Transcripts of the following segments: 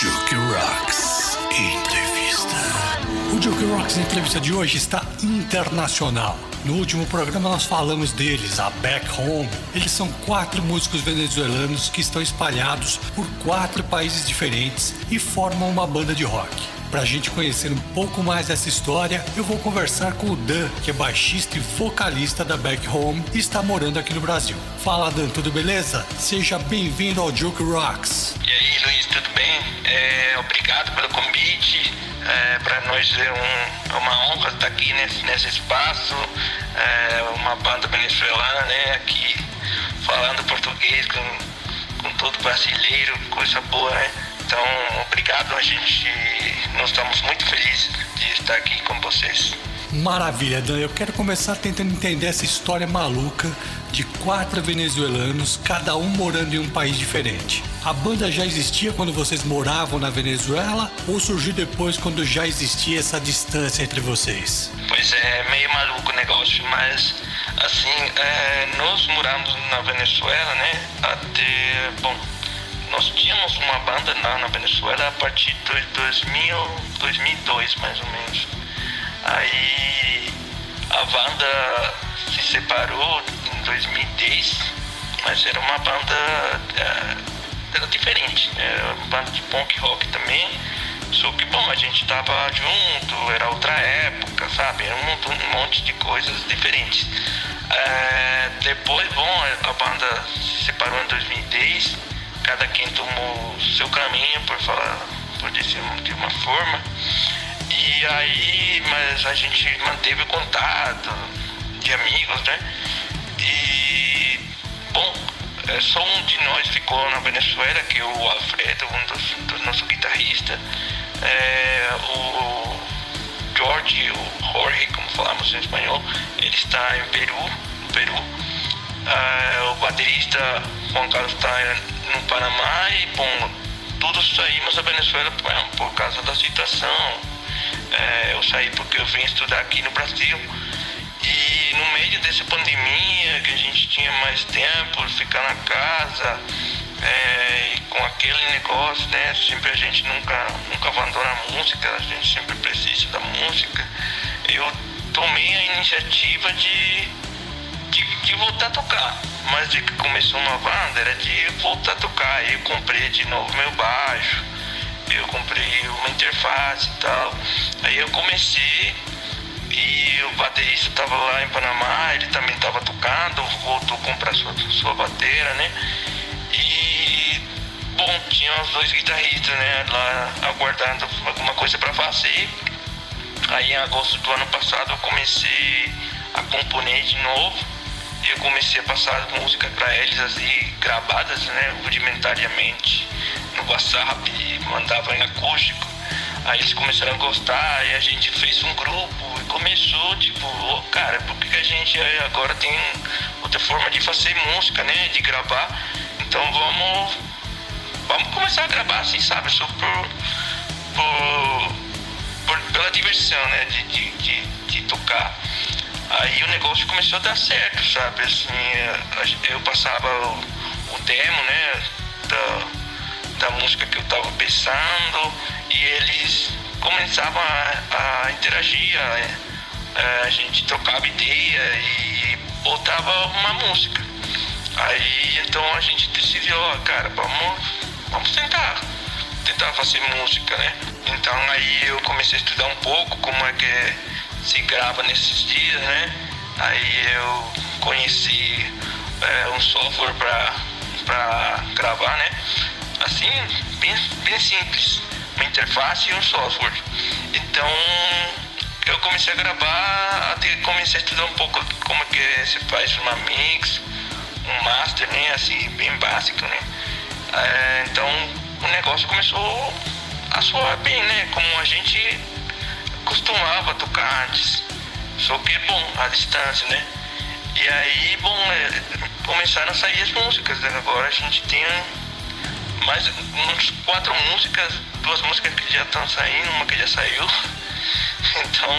Juke Rocks Entrevista. O Juke Rocks Entrevista de hoje está internacional. No último programa nós falamos deles, a Back Home. Eles são quatro músicos venezuelanos que estão espalhados por quatro países diferentes e formam uma banda de rock. Para a gente conhecer um pouco mais dessa história, eu vou conversar com o Dan, que é baixista e vocalista da Back Home e está morando aqui no Brasil. Fala Dan, tudo beleza? Seja bem-vindo ao Joke Rocks. E aí, Luiz, tudo bem? É, obrigado pelo convite. É, para nós é um, é uma honra estar aqui nesse, nesse espaço. É, uma banda venezuelana, né? Aqui falando português com, com todo brasileiro, coisa boa, né? Então, obrigado, a gente, nós estamos muito felizes de estar aqui com vocês. Maravilha, Dan. Eu quero começar tentando entender essa história maluca de quatro venezuelanos, cada um morando em um país diferente. A banda já existia quando vocês moravam na Venezuela ou surgiu depois quando já existia essa distância entre vocês? Pois é, meio maluco o negócio, mas assim, é, nós moramos na Venezuela, né? Até, bom, nós tínhamos uma banda lá na Venezuela a partir de 2000, 2002 mais ou menos. Aí a banda se separou em 2010, mas era uma banda é, era diferente, né? era uma banda de punk rock também. Só que bom, a gente tava junto, era outra época, sabe? Era um, um monte de coisas diferentes. É, depois, bom, a banda se separou em 2010 cada quem tomou seu caminho, por falar, por dizer de uma forma. E aí, mas a gente manteve contato de amigos, né? E, bom, é, só um de nós ficou na Venezuela, que é o Alfredo, um dos, dos nossos guitarristas. É, o George, o Jorge, como falamos em espanhol, ele está em Peru, Peru. É, o baterista Juan Carlos está no Panamá e, bom, todos saímos da Venezuela por, por causa da situação. É, eu saí porque eu vim estudar aqui no Brasil. E no meio dessa pandemia, que a gente tinha mais tempo, ficar na casa, é, e com aquele negócio, né? Sempre a gente nunca, nunca abandona a música, a gente sempre precisa da música. Eu tomei a iniciativa de, de, de voltar a tocar mas de que começou uma banda era de voltar a tocar. Aí eu comprei de novo meu baixo, eu comprei uma interface e tal. Aí eu comecei e o baterista estava lá em Panamá, ele também estava tocando, voltou a comprar sua, sua bateria, né? E bom, tinha os dois guitarristas, né, lá aguardando alguma coisa para fazer. Aí em agosto do ano passado eu comecei a componer de novo eu comecei a passar música para eles assim, gravadas, né, rudimentariamente no WhatsApp, mandava em acústico. Aí eles começaram a gostar e a gente fez um grupo e começou, tipo, oh, cara, por que a gente agora tem outra forma de fazer música, né? De gravar. Então vamos. Vamos começar a gravar assim, sabe? Só por. por, por pela diversão, né? De, de, de, de tocar. Aí o negócio começou a dar certo, sabe? Assim, eu passava o, o demo, né? Da, da música que eu tava pensando e eles começavam a, a interagir, a, a, gente trocava ideia e botava uma música. Aí então a gente decidiu, ó, cara, vamos, vamos tentar, tentar fazer música, né? Então aí eu comecei a estudar um pouco como é que é se grava nesses dias, né? Aí eu conheci é, um software para gravar, né? Assim, bem, bem simples, uma interface e um software. Então eu comecei a gravar, até comecei a estudar um pouco como que se faz uma mix, um master, né? Assim, bem básico, né? É, então o negócio começou a soar bem, né? Como a gente costumava tocar antes. Só que, bom, a distância, né? E aí, bom, é, começaram a sair as músicas. Né? Agora a gente tem mais uns quatro músicas, duas músicas que já estão saindo, uma que já saiu. Então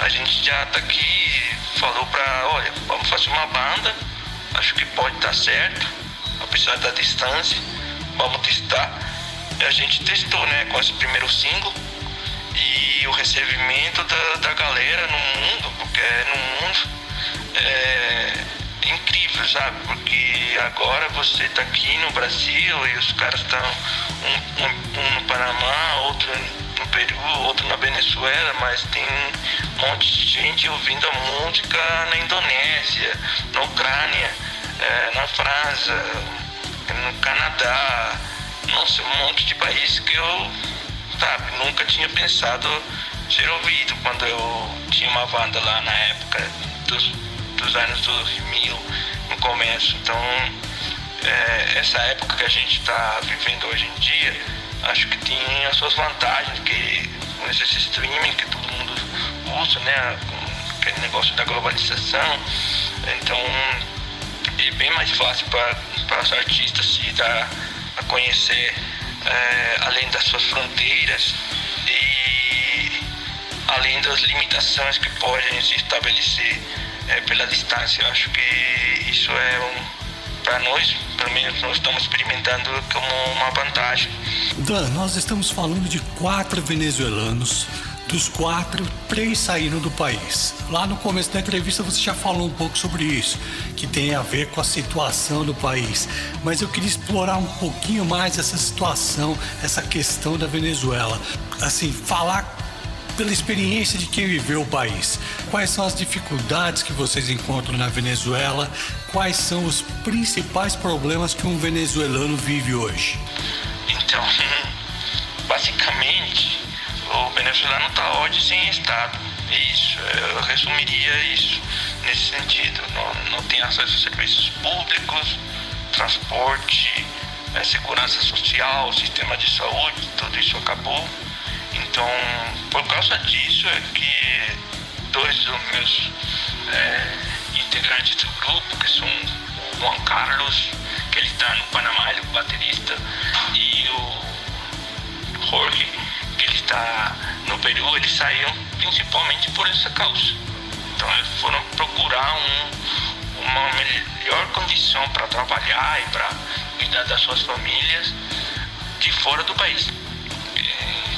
a gente já tá aqui, falou pra, olha, vamos fazer uma banda, acho que pode dar certo, apesar da distância, vamos testar. a gente testou, né, com esse primeiro single e o recebimento da, da galera no mundo, porque é no mundo é incrível, sabe? Porque agora você tá aqui no Brasil e os caras estão um, um, um no Panamá, outro no Peru, outro na Venezuela, mas tem um monte de gente ouvindo a música na Indonésia, na Ucrânia, é, na França, no Canadá, nossa, um monte de países que eu, nunca tinha pensado ser ouvido quando eu tinha uma banda lá na época dos, dos anos 2000, no começo. Então, é, essa época que a gente está vivendo hoje em dia, acho que tem as suas vantagens, que com esse streaming que todo mundo usa, né, aquele negócio da globalização, então é bem mais fácil para os artistas se dar a conhecer é, além das suas fronteiras e além das limitações que podem se estabelecer é, pela distância. Eu acho que isso é um para nós, pelo menos nós estamos experimentando como uma vantagem. Dan, nós estamos falando de quatro venezuelanos dos quatro, três saíram do país. Lá no começo da entrevista você já falou um pouco sobre isso, que tem a ver com a situação do país. Mas eu queria explorar um pouquinho mais essa situação, essa questão da Venezuela. Assim, falar pela experiência de quem viveu o país. Quais são as dificuldades que vocês encontram na Venezuela? Quais são os principais problemas que um venezuelano vive hoje? Então, o venezuelano está hoje sem Estado. Isso, eu resumiria isso nesse sentido. Não, não tem acesso a serviços públicos, transporte, é, segurança social, sistema de saúde, tudo isso acabou. Então, por causa disso é que dois dos meus é, integrantes do grupo, que são o Juan Carlos, que ele está no Panamá, ele o Eles saíram principalmente por essa causa. Então eles foram procurar um, uma melhor condição para trabalhar e para cuidar das suas famílias de fora do país.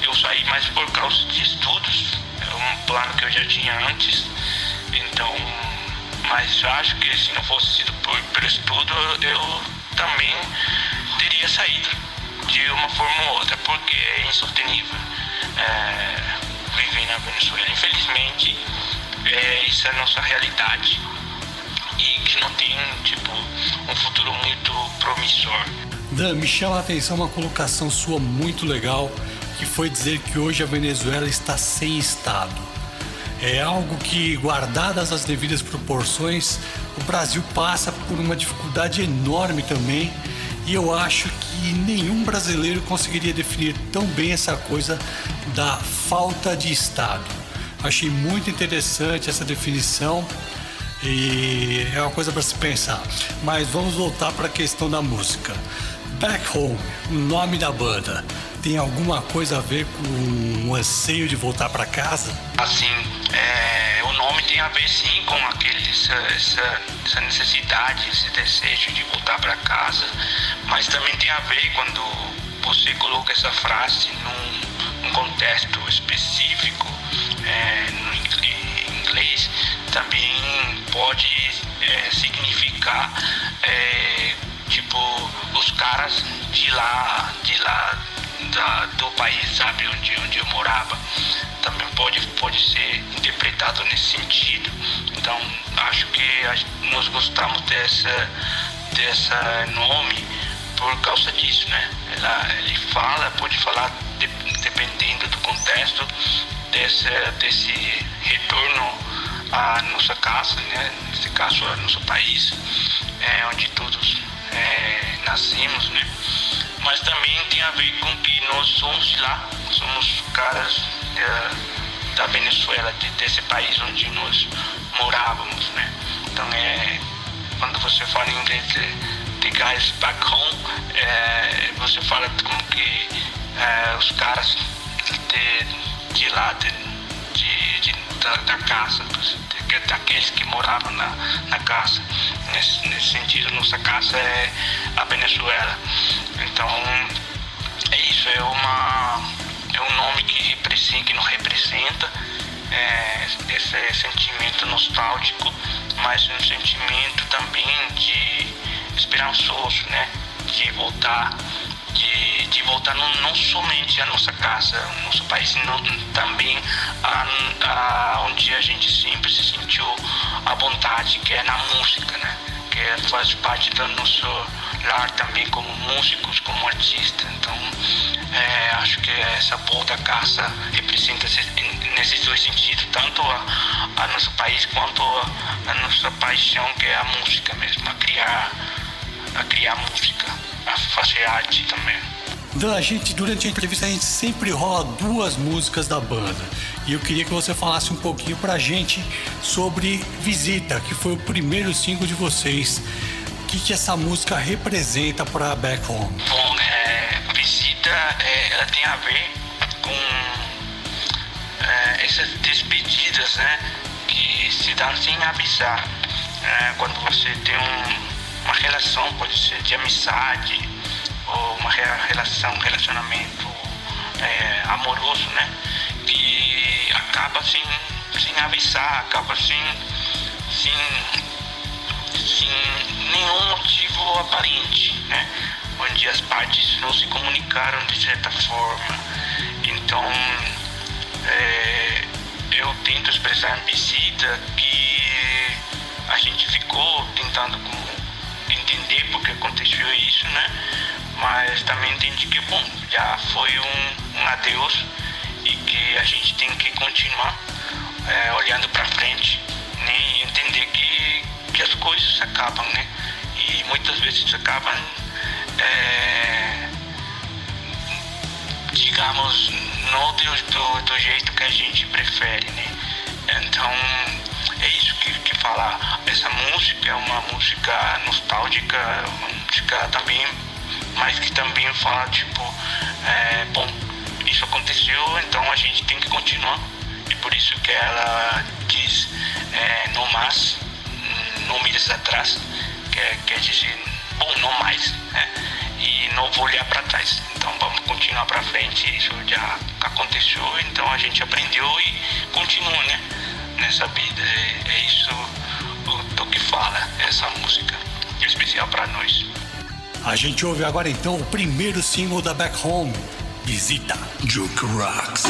Eu saí mais por causa de estudos, era um plano que eu já tinha antes, então, mas acho que se não fosse sido por, por estudo, eu também teria saído de uma forma ou outra, porque é insustentável é, viver na Venezuela. Infelizmente, é, isso é a nossa realidade e que não tem tipo um futuro muito promissor. Dan, me chama a atenção uma colocação sua muito legal, que foi dizer que hoje a Venezuela está sem Estado. É algo que, guardadas as devidas proporções, o Brasil passa por uma dificuldade enorme também e eu acho que nenhum brasileiro conseguiria definir tão bem essa coisa da falta de Estado. Achei muito interessante essa definição e é uma coisa para se pensar. Mas vamos voltar para a questão da música. Back Home, o nome da banda, tem alguma coisa a ver com o anseio de voltar para casa? Assim, é, o nome tem a ver sim com aquele, essa, essa, essa necessidade, esse desejo de voltar para casa, mas também tem a ver quando você coloca essa frase num, num contexto específico, é, no inglês, também pode é, significar é, tipo os caras de lá, de lá da, do país, sabe, onde, onde eu morava. Também pode, pode ser interpretado nesse sentido. Então, acho que nós gostamos dessa, dessa nome por causa disso, né? Ela, ele fala, pode falar, de, dependendo do contexto, desse, desse retorno à nossa casa, né? Nesse caso, ao nosso país, é, onde todos é, nascemos, né? Mas também tem a ver com que nós somos lá, somos caras é, da Venezuela, de, desse país onde nós morávamos, né? Então é quando você fala em inglês the guys back home, é, você fala como que é, os caras de, de lá, de, de, de da, da, casa, daqueles que moravam na, na casa. Nesse, nesse sentido, nossa casa é a Venezuela. Então, é isso é uma é um nome que que não representa é, esse sentimento nostálgico, mas um sentimento também de esperançoso, né? De voltar, de, de voltar não, não somente à nossa casa, ao nosso país, não, também a, a, onde a gente sempre se sentiu à vontade, que é na música, né? Que faz parte do nosso lar também como músicos, como artistas. Então, é, acho que essa volta à casa representa nesses dois sentidos, tanto a, a nosso país quanto a, a, nossa paixão, que é a música mesmo, a criar, a criar música, a fazer arte também. Da gente, durante a entrevista, a gente sempre rola duas músicas da banda. E eu queria que você falasse um pouquinho pra gente sobre Visita, que foi o primeiro single de vocês. Que, que essa música representa para Back Home? Bom, é, Visita, é, ela tem a ver com é, essas despedidas, né? Que se dão sem avisar. Né? Quando você tem um, uma relação, pode ser de amizade ou uma relação, relacionamento é, amoroso, né? Que acaba sem, sem avisar, acaba sem, sem, sem nenhum motivo aparente, né? Onde as partes não se comunicaram de certa forma. Então, é, eu tento expressar em visita que a gente ficou tentando entender porque aconteceu isso, né? Mas também entendi que, bom, já foi um, um adeus e que a gente tem que continuar é, olhando para frente que, as coisas acabam, né? E muitas vezes acabam, é, digamos, não do, do, jeito que a gente prefere, né? Então é isso que, que falar. Essa música é uma música nostálgica, uma música também, mas que também fala tipo, é, bom, isso aconteceu, então a gente tem que continuar. E por isso que ela diz é, não mais, mires atrás, quer, quer dizer, bom, não mais, né? E não vou olhar para trás. Então vamos continuar para frente. Isso já aconteceu, então a gente aprendeu e continua, né? Nessa vida. É, é isso do, que fala essa música, é especial para nós. A gente ouve agora então o primeiro single da Back Home, Visita Juke Rocks.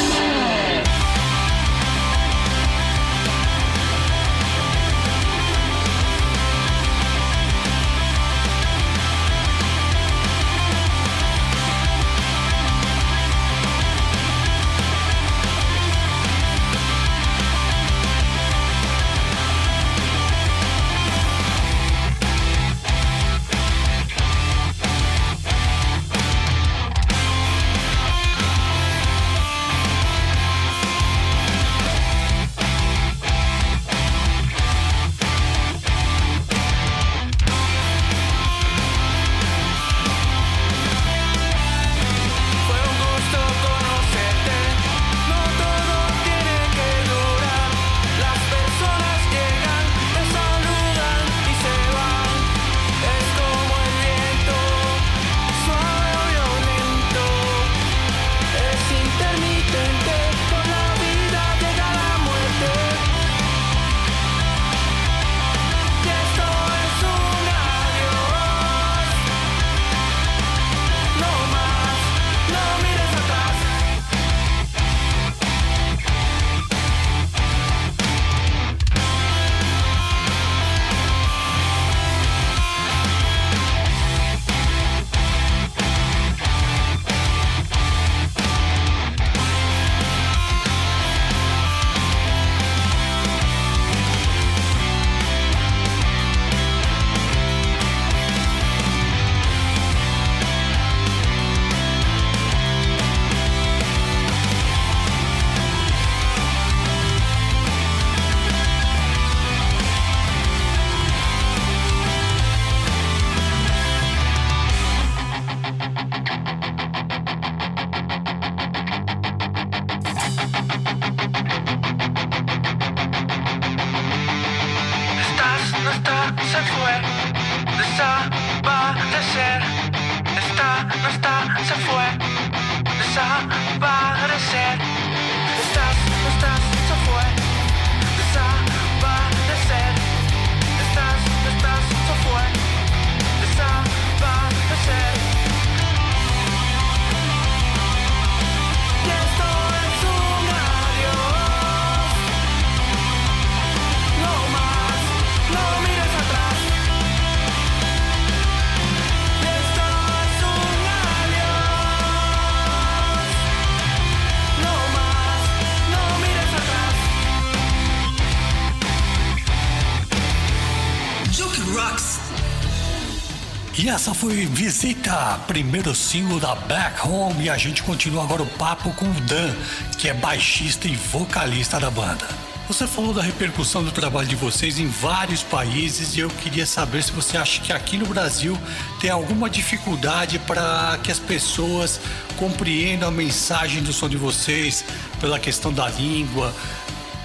E essa foi Visita, primeiro single da Back Home. E a gente continua agora o papo com o Dan, que é baixista e vocalista da banda. Você falou da repercussão do trabalho de vocês em vários países e eu queria saber se você acha que aqui no Brasil tem alguma dificuldade para que as pessoas compreendam a mensagem do som de vocês pela questão da língua.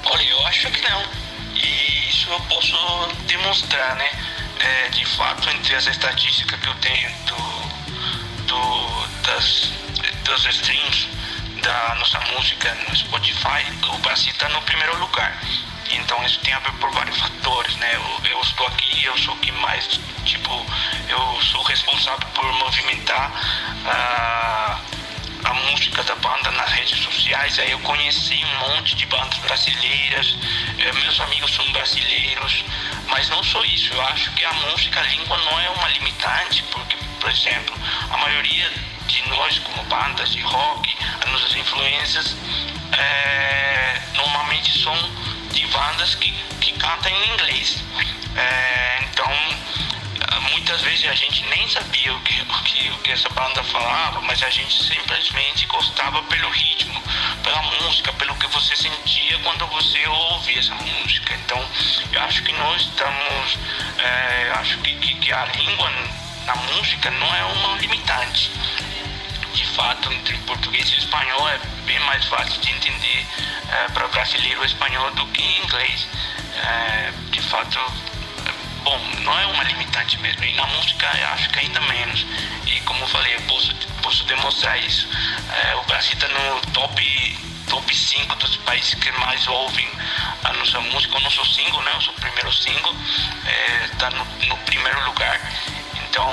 Olha, eu acho que não. E isso eu posso demonstrar, né? É, de fato, entre as estatísticas que eu tenho do, do, das, dos streams, da nossa música no Spotify, o Brasil está no primeiro lugar. Então isso tem a ver por vários fatores, né? Eu, eu estou aqui, eu sou que mais, tipo, eu sou responsável por movimentar a, a música da banda nas redes sociais. Aí eu conheci um monte de bandas brasileiras, eh, meus amigos são brasileiros, mas não só isso. Eu acho que a música, a língua não é uma limitante, porque, por exemplo, a maioria de nós como bandas de rock, as nossas influências é, normalmente são de bandas que, que cantam em inglês. É, então, muitas vezes a gente nem sabia o que, o, que, o que essa banda falava, mas a gente simplesmente gostava pelo ritmo, pela música, pelo que você sentia quando você ouvia essa música. Então, eu acho que nós estamos, é, acho que, que, que a língua na música não é uma limitante de fato, entre português e espanhol é bem mais fácil de entender é, para o brasileiro o espanhol do que inglês. É, de fato, bom, não é uma limitante mesmo. E na música acho que ainda menos. E como eu falei, eu posso, posso demonstrar isso. É, o Brasil está no top, top 5 dos países que mais ouvem a nossa música, o nosso single, né? O nosso primeiro single está no, no primeiro lugar. Então,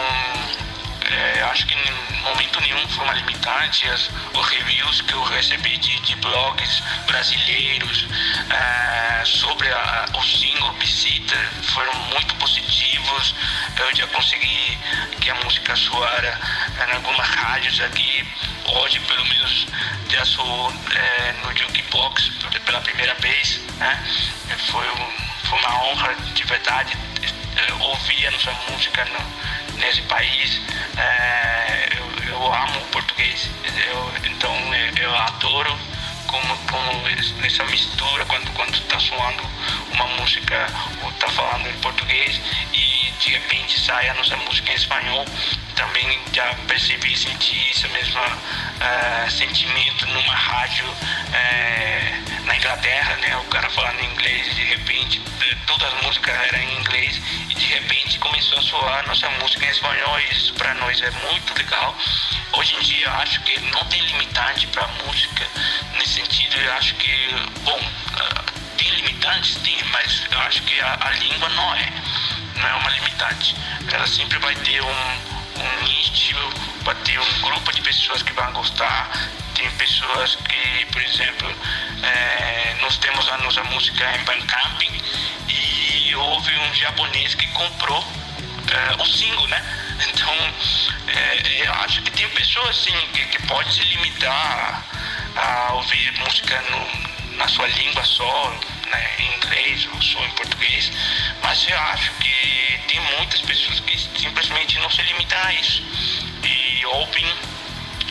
é, acho que em momento nenhum foi uma limitante. As, os reviews que eu recebi de, de blogs brasileiros é, sobre a, o single Visita foram muito positivos. Eu já consegui que a música soara em algumas rádios aqui. Hoje, pelo menos, já sou é, no Jukebox pela primeira vez. Né? Foi, foi uma honra de verdade é, ouvir a nossa música no, nesse país. É, eu, eu, amo o português, eu, então eu adoro como, como essa mistura quando quando está soando uma música ou está falando em português e de repente sai a nossa música em espanhol também já percebi senti esse mesmo uh, sentimento numa rádio uh, na Inglaterra né o cara falando inglês e de repente todas as músicas eram em começou a soar nossa música em espanhol e isso para nós é muito legal. Hoje em dia acho que não tem limitante para música nesse sentido eu acho que bom uh, tem limitantes? Tem mas eu acho que a, a língua não é não é uma limitante. Ela sempre vai ter um um nicho, vai ter um grupo de pessoas que vão gostar. Tem pessoas que, por exemplo, é, nós temos a nossa música em Bandcamp e houve um japonês que comprou é, o single, né? Então, é, eu acho que tem pessoas assim que, que pode se limitar a, a ouvir música no, na sua língua só, né, em inglês ou só em português, mas eu acho que tem muitas pessoas que simplesmente não se limitam a isso. E ouvem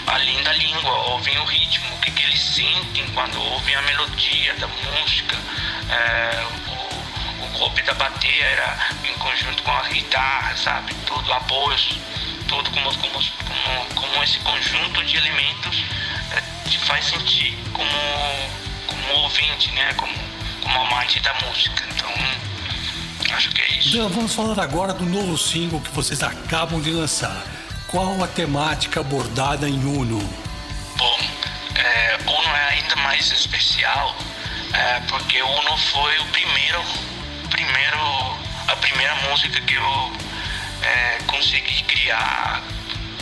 além da língua, ouvem o ritmo, o que, que eles sentem quando ouvem a melodia da música, é, o, golpe da bateria em conjunto com a guitarra, sabe? Tudo, apoios, tudo como, como, como, como esse conjunto de elementos é, te faz sentir como, como ouvinte, né? Como, como amante da música. Então, acho que é isso. Então, vamos falar agora do novo single que vocês acabam de lançar. Qual a temática abordada em Uno? Bom, é, Uno é ainda mais especial é, porque Uno foi o primeiro, a primeira música que eu é, consegui criar,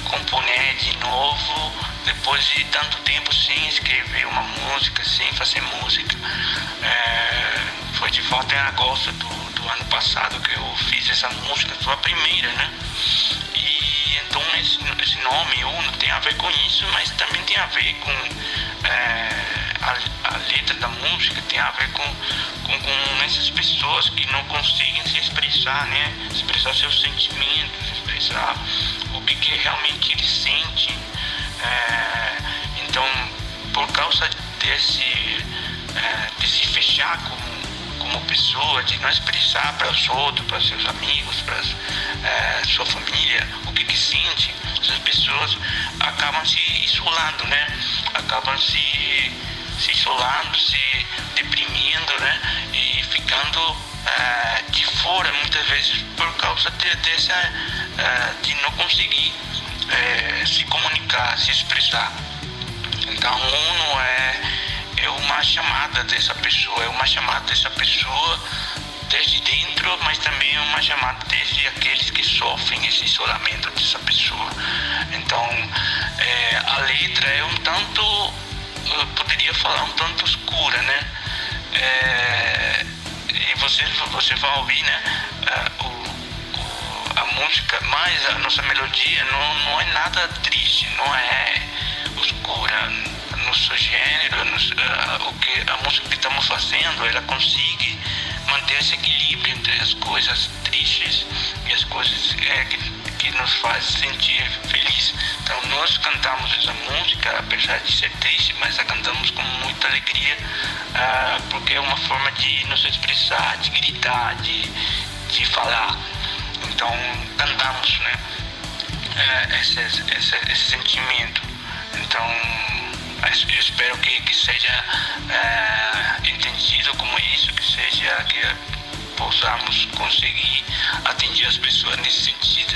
componer de novo depois de tanto tempo sem escrever uma música, sem fazer música. É, foi de volta em agosto do, do, ano passado que eu fiz essa música, foi a primeira, né? E então esse, esse nome Uno tem a ver com isso, mas também tem a ver com é, a a, letra da música tem a ver com, com, com, essas pessoas que não conseguem se expressar, né? Expressar seus sentimentos, expressar o que, que realmente eles sentem. É, então, por causa desse, é, de se fechar como, como pessoa, de não expressar para os outros, para seus amigos, para é, sua família, o que, que sente, essas pessoas acabam se isolando, né? Acabam se, se isolando, se deprimindo, né? E ficando é, de fora muitas vezes por causa de, dessa é, de não conseguir é, se comunicar, se expressar. Então, uno é, é uma chamada dessa pessoa, é uma chamada dessa pessoa desde dentro, mas também é uma chamada desde aqueles que sofrem esse isolamento dessa pessoa. Então, é, a letra é um tanto, eu poderia falar, um tanto escura, né? É, e você, você vai ouvir, né? O, o, a música, mas a nossa melodia não, não é nada triste, não é escura no seu gênero, no, uh, o que a música que estamos fazendo, ela consegue manter esse equilíbrio entre as coisas tristes e as coisas é, que, que nos faz sentir feliz. Então nós cantamos essa música, apesar de ser triste, mas a cantamos com muita alegria, uh, porque é uma forma de nos expressar, de gritar, de, de falar. Então cantamos, né? Uh, esse, esse, esse sentimento. Então eu espero que, que seja é, entendido como isso, que seja que possamos conseguir atender as pessoas nesse sentido,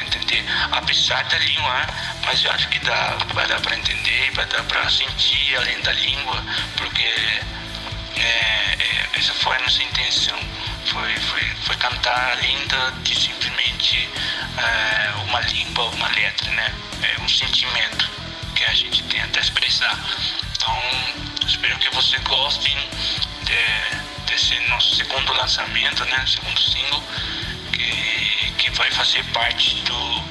entender? Apesar da língua, mas eu acho que dá, vai dar para entender, vai dar para sentir além da língua, porque é, é, essa foi a nossa intenção. Foi, foi, foi cantar além de simplesmente é, uma língua, uma letra, né? É um sentimento que a gente tenta expressar. Então, espero que vocês gostem de, desse nosso segundo lançamento, né? Segundo single, que, que vai fazer parte do,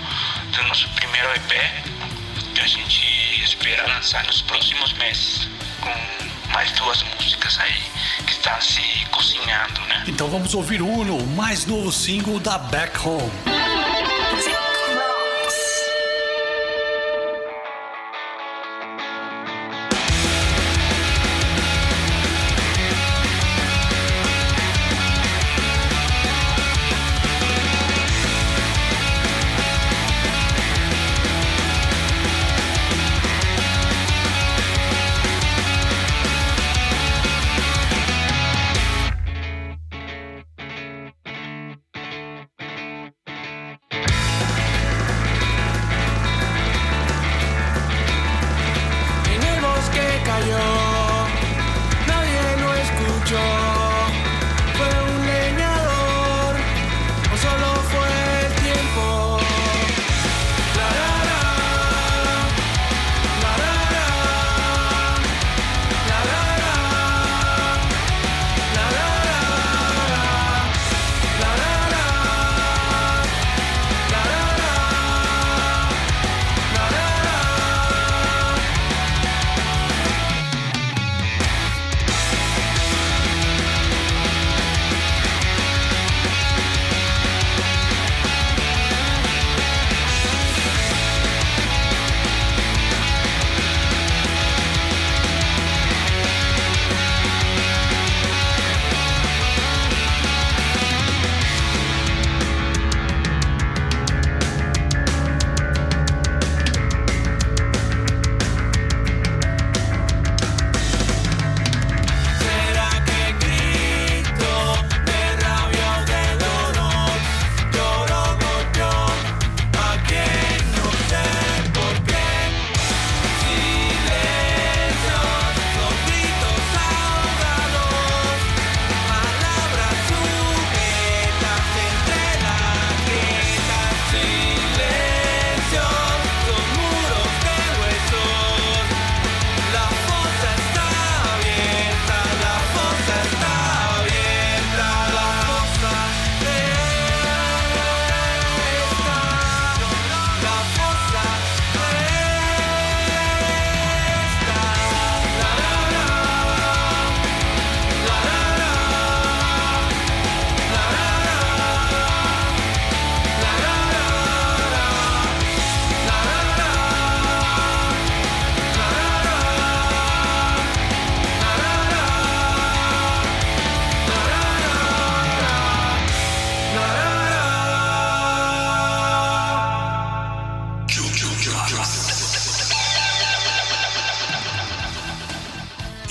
do nosso primeiro EP, que a gente espera lançar nos próximos meses, com mais duas músicas aí que está se cozinhando, né? Então vamos ouvir Uno, mais novo single da Back Home.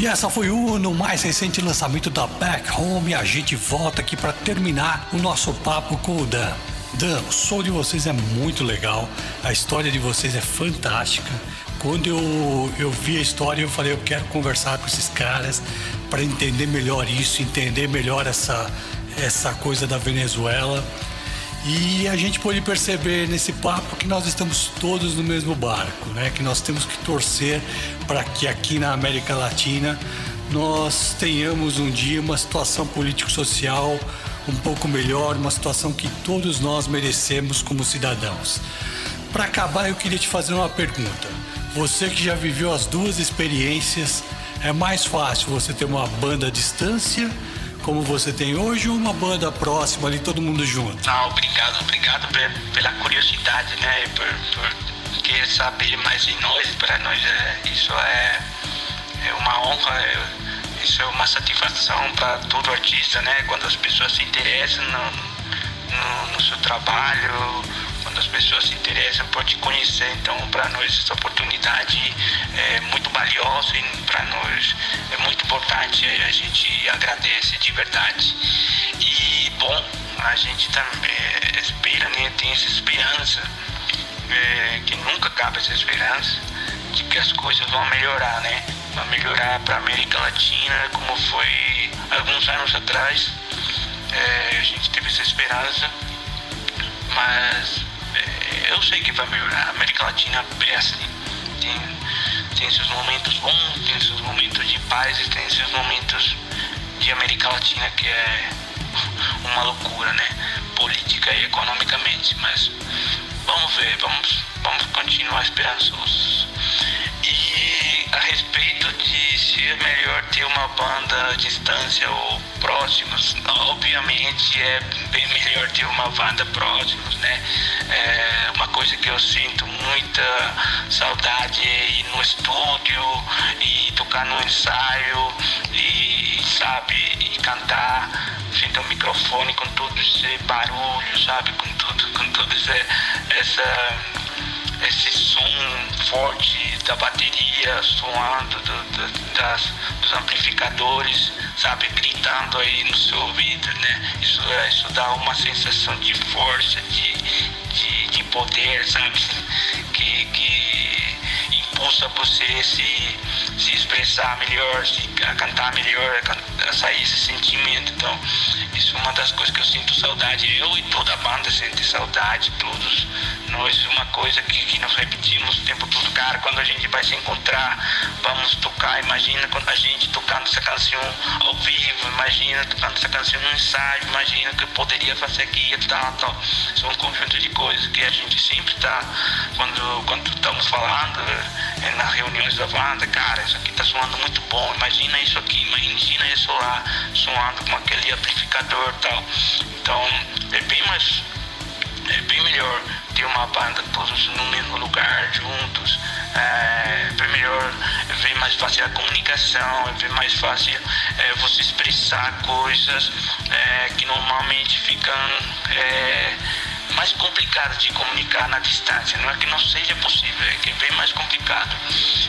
E essa foi o no mais recente lançamento da Back Home a gente volta aqui para terminar o nosso papo com o Dan. Dan, o som de vocês é muito legal, a história de vocês é fantástica. Quando eu, eu vi a história, eu falei, eu quero conversar com esses caras para entender melhor isso, entender melhor essa, essa coisa da Venezuela. E a gente pode perceber nesse papo que nós estamos todos no mesmo barco, né? Que nós temos que torcer para que aqui na América Latina nós tenhamos um dia uma situação político-social um pouco melhor, uma situação que todos nós merecemos como cidadãos. Para acabar, eu queria te fazer uma pergunta. Você que já viveu as duas experiências, é mais fácil você ter uma banda à distância como você tem hoje ou uma banda próxima ali, todo mundo junto? Não, obrigado, obrigado pela curiosidade, né? Por, por querer saber mais de nós. Para nós é, isso é, é uma honra, é, isso é uma satisfação para todo artista, né? Quando as pessoas se interessam no, no, no seu trabalho as pessoas se interessam por te conhecer. Então, para nós, essa oportunidade é muito valiosa e para nós é muito importante. A gente agradece de verdade. E, bom, a gente também espera, né? tem essa esperança, é, que nunca acaba essa esperança, de que as coisas vão melhorar, né? Vão melhorar para a América Latina, como foi alguns anos atrás. É, a gente teve essa esperança, mas eu sei que vai melhorar. A América Latina é. Tem, tem seus momentos bons, tem seus momentos de paz e tem seus momentos de América Latina que é uma loucura, né? Política e economicamente. Mas vamos ver, vamos, vamos continuar esperançosos. E a respeito de é melhor ter uma banda à distância ou próximos, obviamente é bem melhor ter uma banda próximos, né? É uma coisa que eu sinto muita saudade é ir no estúdio e tocar no ensaio e, sabe, e cantar frente ao microfone com todo esse barulho, sabe, com tudo, com toda essa esse som forte da bateria soando do, do, das, dos amplificadores, sabe, gritando aí no seu ouvido, né? Isso, isso dá uma sensação de força, de, de, de poder, sabe? Que, que impulsa você se, se expressar melhor, se, cantar melhor, sair esse sentimento. Então, isso é uma das coisas que eu sinto saudade. Eu e toda a banda sente saudade, todos nós. Uma coisa que, que nós repetimos o tempo todo, cara, quando a gente vai se encontrar, vamos tocar. Imagina quando a gente tocando essa canção ao vivo, imagina tocando essa canção no ensaio, imagina que eu poderia fazer aqui e tal, tal. São um conjunto de coisas que a gente sempre tá, quando, quando estamos falando é, nas reuniões da banda, cara, isso aqui tá soando muito bom, imagina isso aqui, imagina isso lá, soando com aquele amplificador tal. Então é bem mais é bem melhor ter uma banda todos no mesmo lugar, juntos. É, bem melhor, é bem mais fácil a comunicação, é bem mais fácil é, você expressar coisas é, que normalmente ficam é, mais complicado de comunicar na distância. Não é que não seja possível, é que é bem mais complicado.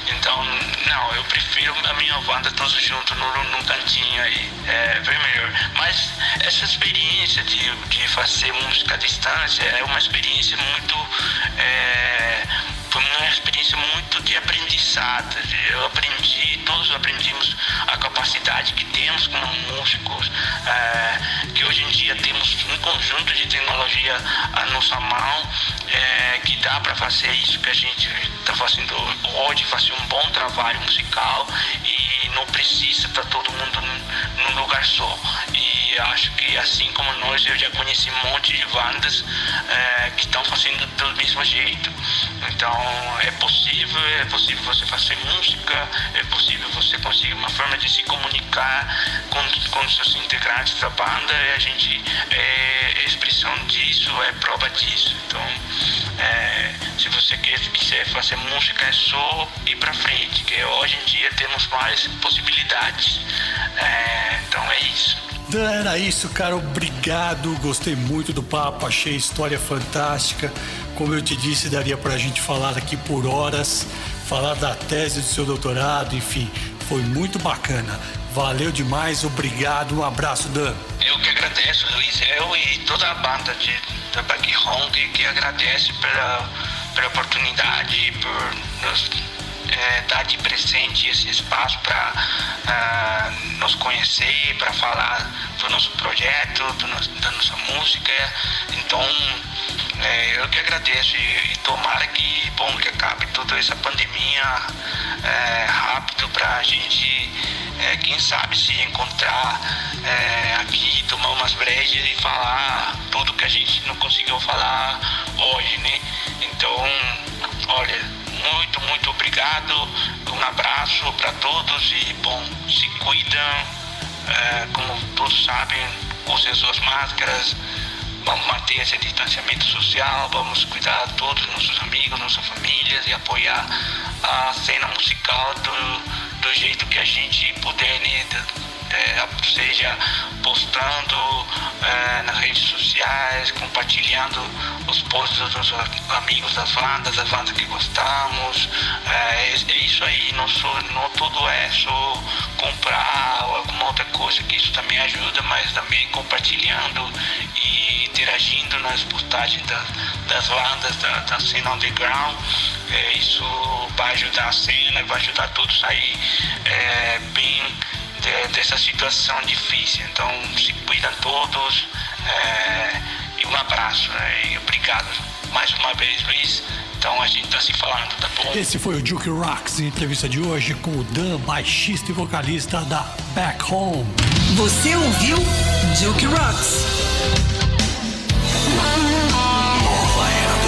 Então, não, eu prefiro a minha banda todos juntos num, num cantinho aí, é bem melhor. Mas essa experiência de, de fazer música à distância é uma experiência muito. É, foi uma experiência muito de aprendizado. Eu aprendi, todos aprendimos a capacidade que temos como músicos, é, conjunto de tecnologia à nossa mão, é, que dá para fazer isso que a gente está fazendo hoje, fazer um bom trabalho musical e não precisa estar todo mundo num lugar só. E acho que assim como nós, eu já conheci um monte de bandas é, que estão fazendo do mesmo jeito. Então é possível, é possível você fazer música, é possível você conseguir uma forma de se comunicar com, com seus integrantes da banda e a gente é, é expressão disso, é prova disso. Então é, se você quer, quiser fazer música é só ir pra frente, que hoje em dia temos mais possibilidades. É, então é isso. Era isso, cara. Obrigado. Gostei muito do papo. Achei a história fantástica. Como eu te disse, daria para a gente falar aqui por horas, falar da tese do seu doutorado, enfim, Foi muito bacana. Valeu demais, obrigado, um abraço, Dan. Eu que agradeço, Luiz, eu e toda a banda de, da que, que agradece pela, pela oportunidade, por nos é, dar de presente esse espaço para uh, ah, nos conhecer, para falar do nosso projeto, do nosso, da nossa música. Então, é, eu que agradeço e, e tomara que, bom, que acabe toda essa pandemia é, rápido para a gente, é, quem sabe, se encontrar é, aqui, tomar umas brejas e falar tudo que a gente não conseguiu falar hoje, né? Então, olha, muito, muito obrigado, um abraço para todos e, bom, se cuidam, é, como todos sabem, usem suas máscaras Vamos manter esse distanciamento social, vamos cuidar de todos nossos amigos, nossas famílias e apoiar a cena musical do, do jeito que a gente puder, né? É, seja postando é, nas redes sociais, compartilhando os posts dos nossos amigos das bandas, das bandas que gostamos. É, é isso aí, não, sou, não tudo é só comprar ou alguma outra coisa, que isso também ajuda, mas também compartilhando e interagindo nas postagens da, das bandas da, da cena underground. É, isso vai ajudar a cena, vai ajudar todos aí é, bem de, dessa situação difícil. Então se cuidam todos é, e um abraço né, e obrigado mais uma vez, Luiz. Então a gente tá se falando, tá bom? Esse foi o Duke Rocks, entrevista de hoje com o Dan, baixista e vocalista da Back Home. Você ouviu Duke Rocks. More lamb.